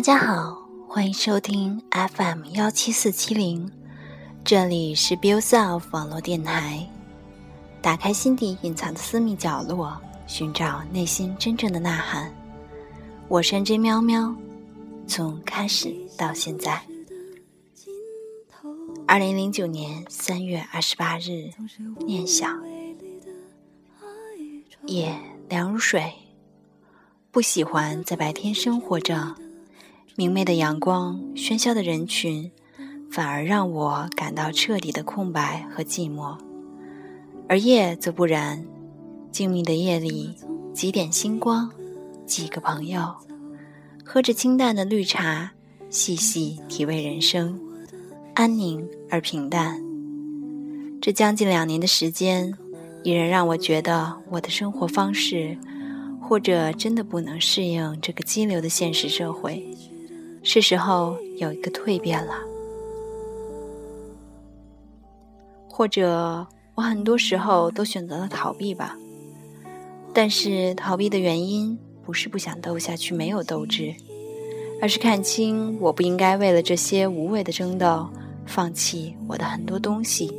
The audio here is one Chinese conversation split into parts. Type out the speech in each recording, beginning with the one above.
大家好，欢迎收听 FM 幺七四七零，这里是 b i l Self 网络电台。打开心底隐藏的私密角落，寻找内心真正的呐喊。我是 J 喵喵，从开始到现在。二零零九年三月二十八日，念想。夜凉如水，不喜欢在白天生活着。明媚的阳光，喧嚣的人群，反而让我感到彻底的空白和寂寞。而夜则不然，静谧的夜里，几点星光，几个朋友，喝着清淡的绿茶，细细体味人生，安宁而平淡。这将近两年的时间，依然让我觉得我的生活方式，或者真的不能适应这个激流的现实社会。是时候有一个蜕变了，或者我很多时候都选择了逃避吧。但是逃避的原因不是不想斗下去没有斗志，而是看清我不应该为了这些无谓的争斗，放弃我的很多东西。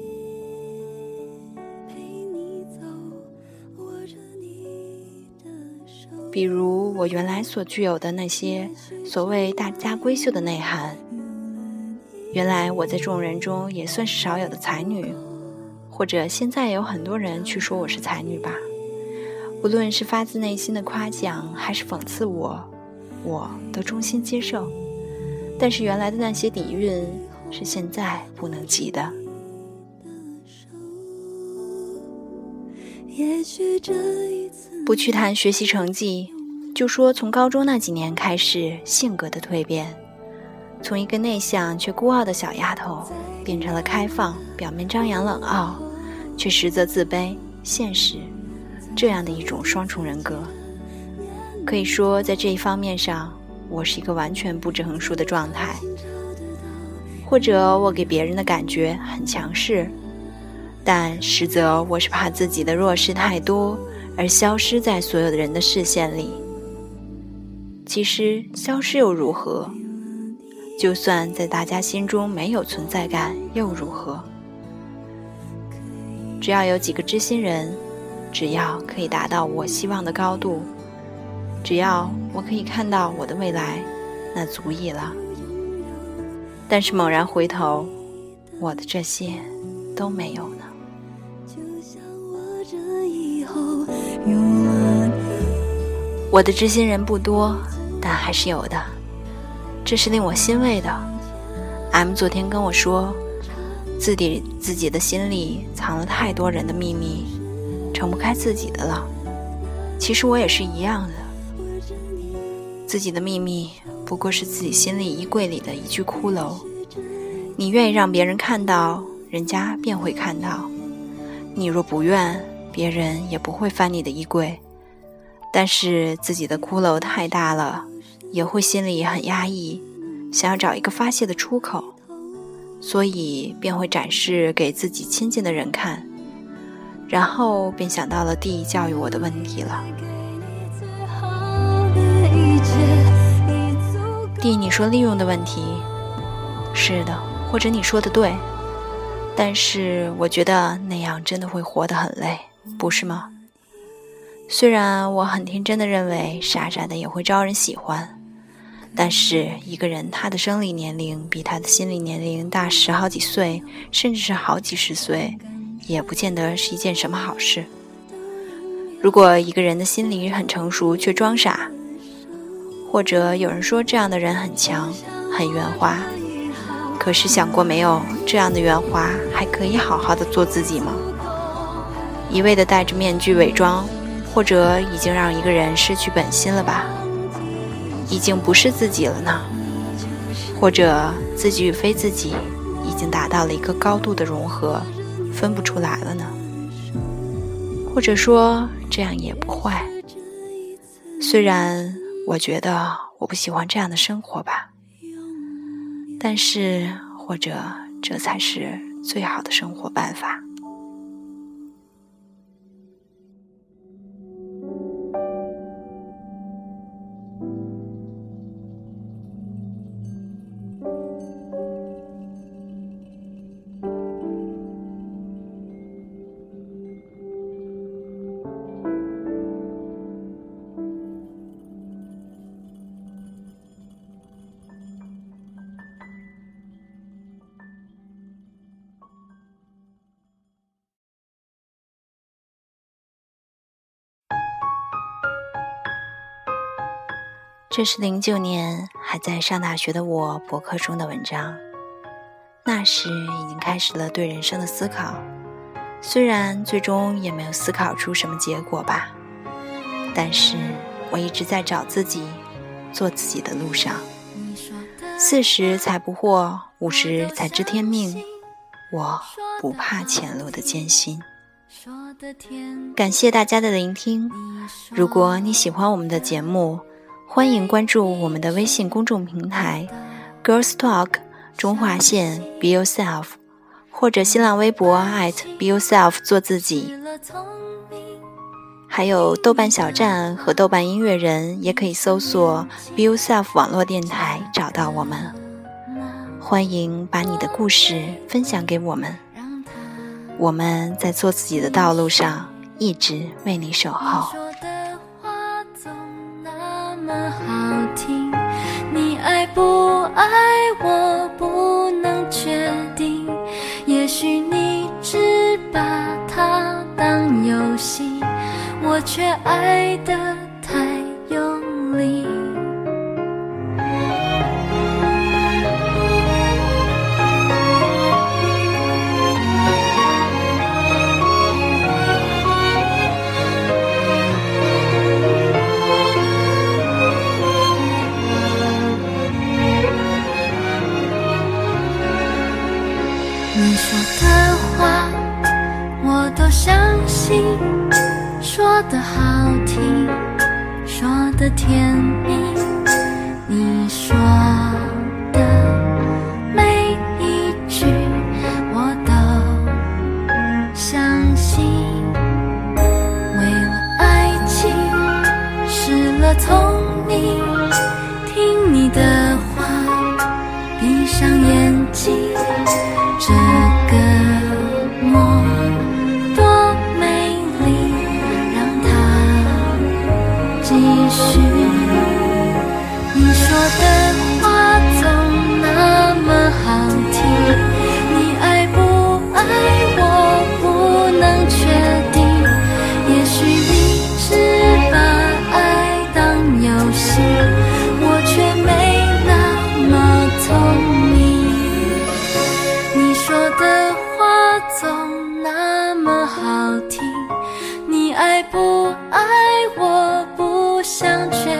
比如我原来所具有的那些所谓大家闺秀的内涵，原来我在众人中也算是少有的才女，或者现在有很多人去说我是才女吧。无论是发自内心的夸奖，还是讽刺我，我都衷心接受。但是原来的那些底蕴，是现在不能及的。也许这一次。不去谈学习成绩，就说从高中那几年开始，性格的蜕变，从一个内向却孤傲的小丫头，变成了开放、表面张扬冷傲，却实则自卑、现实，这样的一种双重人格。可以说，在这一方面上，我是一个完全不知横竖的状态，或者我给别人的感觉很强势，但实则我是怕自己的弱势太多。而消失在所有的人的视线里。其实消失又如何？就算在大家心中没有存在感又如何？只要有几个知心人，只要可以达到我希望的高度，只要我可以看到我的未来，那足矣了。但是猛然回头，我的这些都没有呢。我的知心人不多，但还是有的，这是令我欣慰的。M 昨天跟我说，自己自己的心里藏了太多人的秘密，撑不开自己的了。其实我也是一样的，自己的秘密不过是自己心里衣柜里的一具骷髅。你愿意让别人看到，人家便会看到；你若不愿，别人也不会翻你的衣柜。但是自己的骷髅太大了，也会心里很压抑，想要找一个发泄的出口，所以便会展示给自己亲近的人看，然后便想到了弟教育我的问题了。弟，你说利用的问题，是的，或者你说的对，但是我觉得那样真的会活得很累，不是吗？虽然我很天真的认为傻傻的也会招人喜欢，但是一个人他的生理年龄比他的心理年龄大十好几岁，甚至是好几十岁，也不见得是一件什么好事。如果一个人的心理很成熟却装傻，或者有人说这样的人很强很圆滑，可是想过没有，这样的圆滑还可以好好的做自己吗？一味的戴着面具伪装。或者已经让一个人失去本心了吧？已经不是自己了呢？或者自己与非自己已经达到了一个高度的融合，分不出来了呢？或者说这样也不坏？虽然我觉得我不喜欢这样的生活吧，但是或者这才是最好的生活办法。这是零九年还在上大学的我博客中的文章。那时已经开始了对人生的思考，虽然最终也没有思考出什么结果吧，但是我一直在找自己，做自己的路上。四十才不惑，五十才知天命。我不怕前路的艰辛。感谢大家的聆听。如果你喜欢我们的节目，欢迎关注我们的微信公众平台 “Girls Talk 中华线 Be Yourself”，或者新浪微博 @Be Yourself 做自己。还有豆瓣小站和豆瓣音乐人，也可以搜索 “Be Yourself” 网络电台找到我们。欢迎把你的故事分享给我们，我们在做自己的道路上一直为你守候。听你爱不爱我不能确定，也许你只把它当游戏，我却爱的。你说的话我都相信，说的好听，说的甜蜜。你说想去